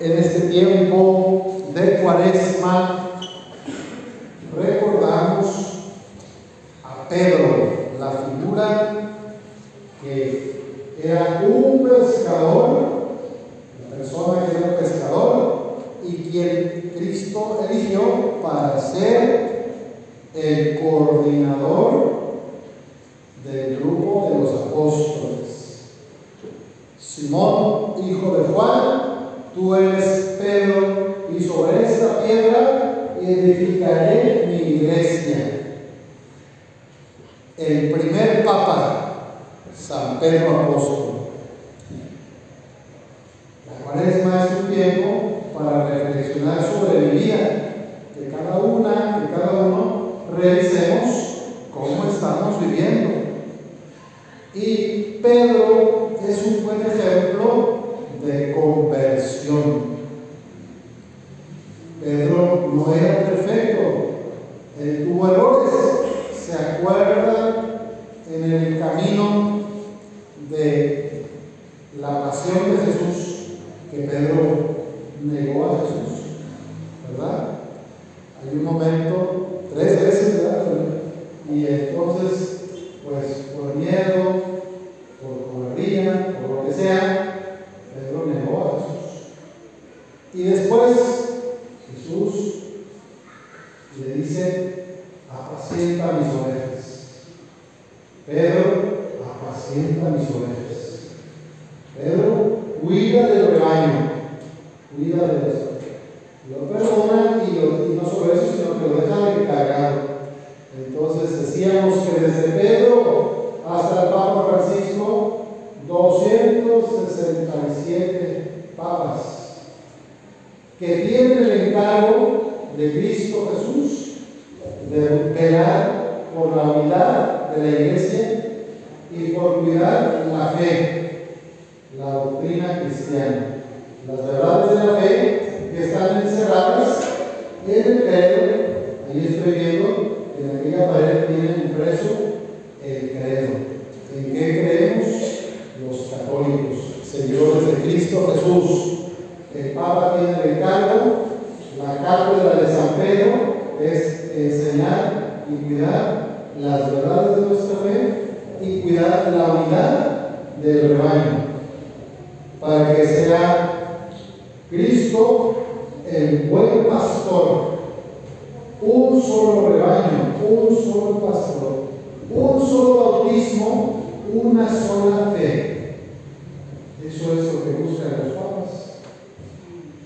en este tiempo de cuaresma recordamos a Pedro, la figura que era un pescador, la persona que era un pescador y quien Cristo eligió para ser el coordinador del grupo de los apóstoles. Simón, hijo de Juan, Tú eres Pedro, y sobre esta piedra edificaré mi iglesia. El primer papa, San Pedro Apóstol. La cuaresma es un tiempo para reflexionar sobre mi vida, que cada una, que cada uno revisemos cómo estamos viviendo. Y Pedro es un buen ejemplo de conversión. Pedro no era perfecto, él tuvo errores, se acuerda en el camino de la pasión de Jesús que Pedro negó a Jesús, ¿verdad? Hay un momento, tres veces, ¿verdad? Y entonces, pues por miedo, por cobardía, por lo que sea, Pedro negó a Jesús. Y después Jesús le dice, apacienta mis ovejas. Pedro, apacienta mis ovejas. Pedro, cuida del rebaño, cuida de eso. Lo perdona y, y no solo eso, sino que lo deja encargado. Entonces decíamos que desde Pedro hasta el Papa Francisco 267 papas que tienen el encargo de Cristo Jesús de velar por la unidad de la iglesia y por cuidar la fe, la doctrina cristiana, las verdades de la fe que están encerradas en el credo. Ahí estoy viendo que en aquella pared tienen impreso el credo. ¿En qué creemos? los católicos, seguidores de Cristo Jesús. El Papa tiene el encargo, la cátedra de San Pedro es y cuidar las verdades de nuestra fe y cuidar la unidad del rebaño, para que sea Cristo el buen pastor, un solo rebaño, un solo pastor, un solo bautismo, una sola fe. Eso es lo que buscan los papas.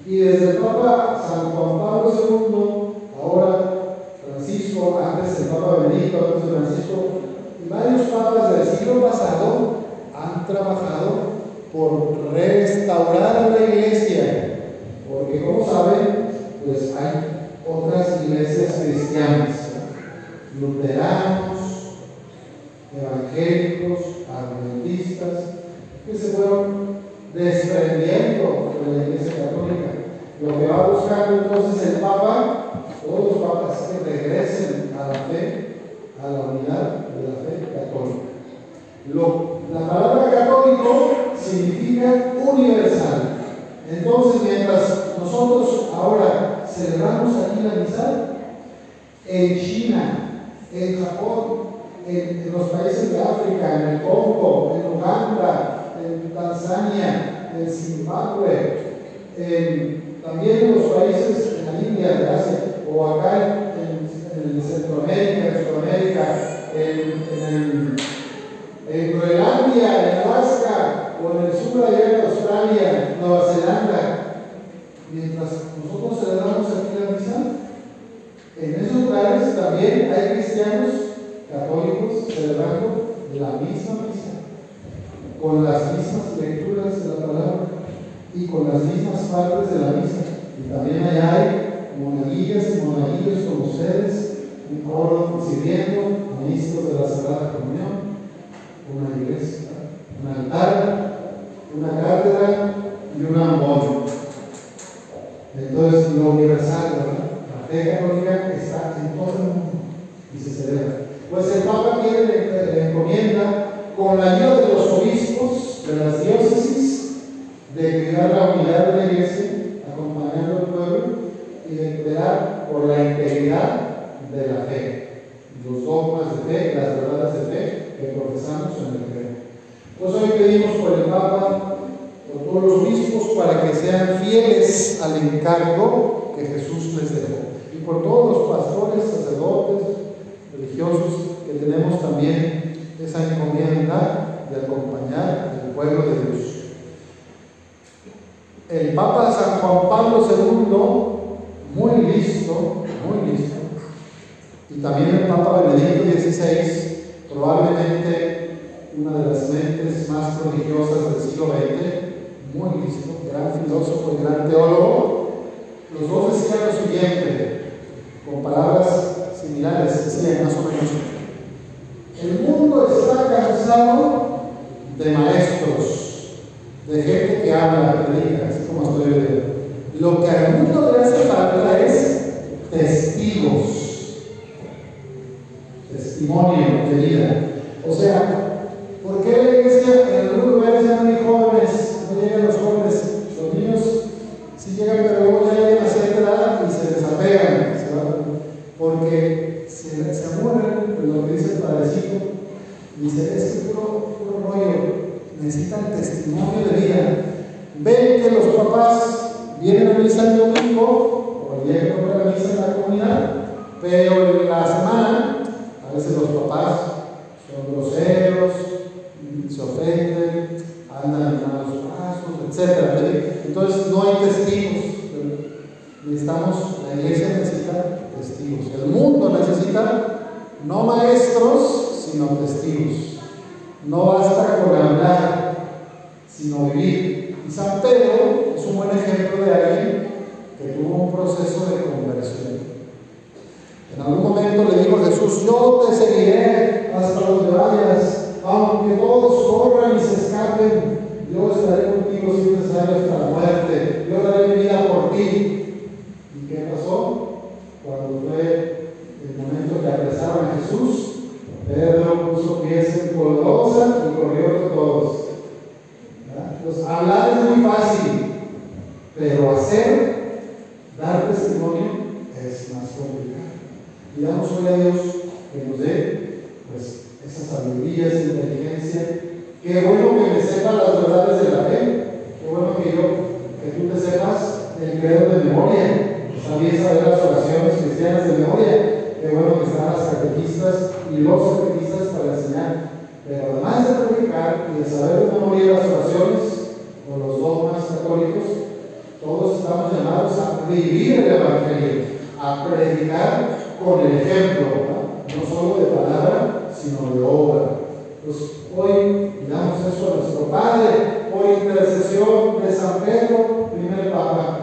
Y desde el Papa San Juan Pablo II, ahora Francisco, antes el Papa Benedicto, antes Francisco, y varios papas del siglo pasado han trabajado por restaurar la iglesia. Porque como saben, pues hay otras iglesias cristianas, luteranos, evangélicos, adventistas, que se fueron desprendiendo de la Iglesia Católica. Lo que va buscando entonces el Papa, todos los papas que regresen a la fe, a la unidad de la fe católica. Lo, la palabra católico significa universal. Entonces, mientras nosotros ahora celebramos aquí la misa, en China, en Japón, en, los países de África, en el Congo, en Uganda, en Tanzania, en Zimbabue, también en los países en la India, de Asia, o acá en, en Centroamérica, en Sudamérica, en, en, Groenlandia, en Alaska, o en el sur allá de Australia, Nueva Zelanda. Mientras nosotros celebramos aquí la misa, en esos lugares también hay cristianos católicos celebrando la misma misa, con las mismas lecturas de la palabra y con las mismas partes de la misa. Y también allá hay monaguillas y monaguillos como ustedes, un coro sirviendo, ministros de la Sagrada Comunión, una iglesia, un altar, una cátedra y un amor. Entonces, lo universal, ¿verdad? La fe católica está en todo el mundo y se celebra. Pues el Papa la encomienda, con la ayuda de los obispos de las diócesis, de cuidar la unidad de la iglesia acompañando al pueblo y de velar por la integridad de la fe, los dogmas de fe, las verdades de fe que profesamos en el credo. Pues hoy pedimos por el Papa, por todos los obispos, para que sean fieles al encargo que Jesús les dejó. Y por todos los pastores, sacerdotes, religiosos, que tenemos también esa encomienda de acompañar al pueblo de Dios. El Papa San Juan Pablo II, muy listo, muy listo, y también el Papa Benedicto XVI, probablemente una de las mentes más prodigiosas del siglo XX, muy listo, gran filósofo y gran teólogo, los dos decían lo siguiente, con palabras similares, decían más o menos, el mundo está cansado de maestros, de gente que habla, predica, así como estoy viendo. Lo que al mundo le hace falta es testigos testimonio de vida. O sea, ¿por qué la iglesia en algunos lugares ya no hay jóvenes, no llegan los jóvenes? Los niños sí llegan, pero luego ya llegan a cierta edad y se desapegan, porque se, se aburren de lo que dice el padrecito. Dice, es que puro, rollo, necesitan testimonio de vida. Ven que los papás vienen a misa el domingo, o día que la misa en la comunidad, pero en la semana a los papás son groseros, se ofenden, andan en malos pasos, etc. Entonces no hay testigos. Necesitamos, la iglesia necesita testigos. El mundo necesita no maestros, sino testigos. No basta con hablar, sino vivir. Y San Pedro es un buen ejemplo de alguien que tuvo un proceso de conversión. En algún momento le dijo Jesús, yo te seguiré hasta donde vayas, aunque todos corran y se escapen, yo estaré contigo si es necesario hasta la muerte, yo daré mi vida por ti. ¿Y qué pasó? Cuando fue el momento que apresaron a Jesús, Pedro puso pies en polvorosa y corrió con todos. Pues hablar es muy fácil, pero hacer, dar testimonio, es más complicado. Y damos hoy Dios que nos dé pues, esa sabiduría, esa inteligencia. Qué bueno que me sepa las verdades de la fe. Qué bueno que yo, que tú te sepas el credo de memoria. Sabías saber las oraciones cristianas de memoria. Qué bueno que están las catequistas y los catequistas para enseñar. Pero además de predicar y de saber de memoria las oraciones o los dogmas católicos, todos estamos llamados a vivir el Evangelio, a predicar con el ejemplo, ¿no? solo de palabra, sino de obra. Pues hoy damos eso a nuestro Padre, por intercesión de San Pedro, primer Papa,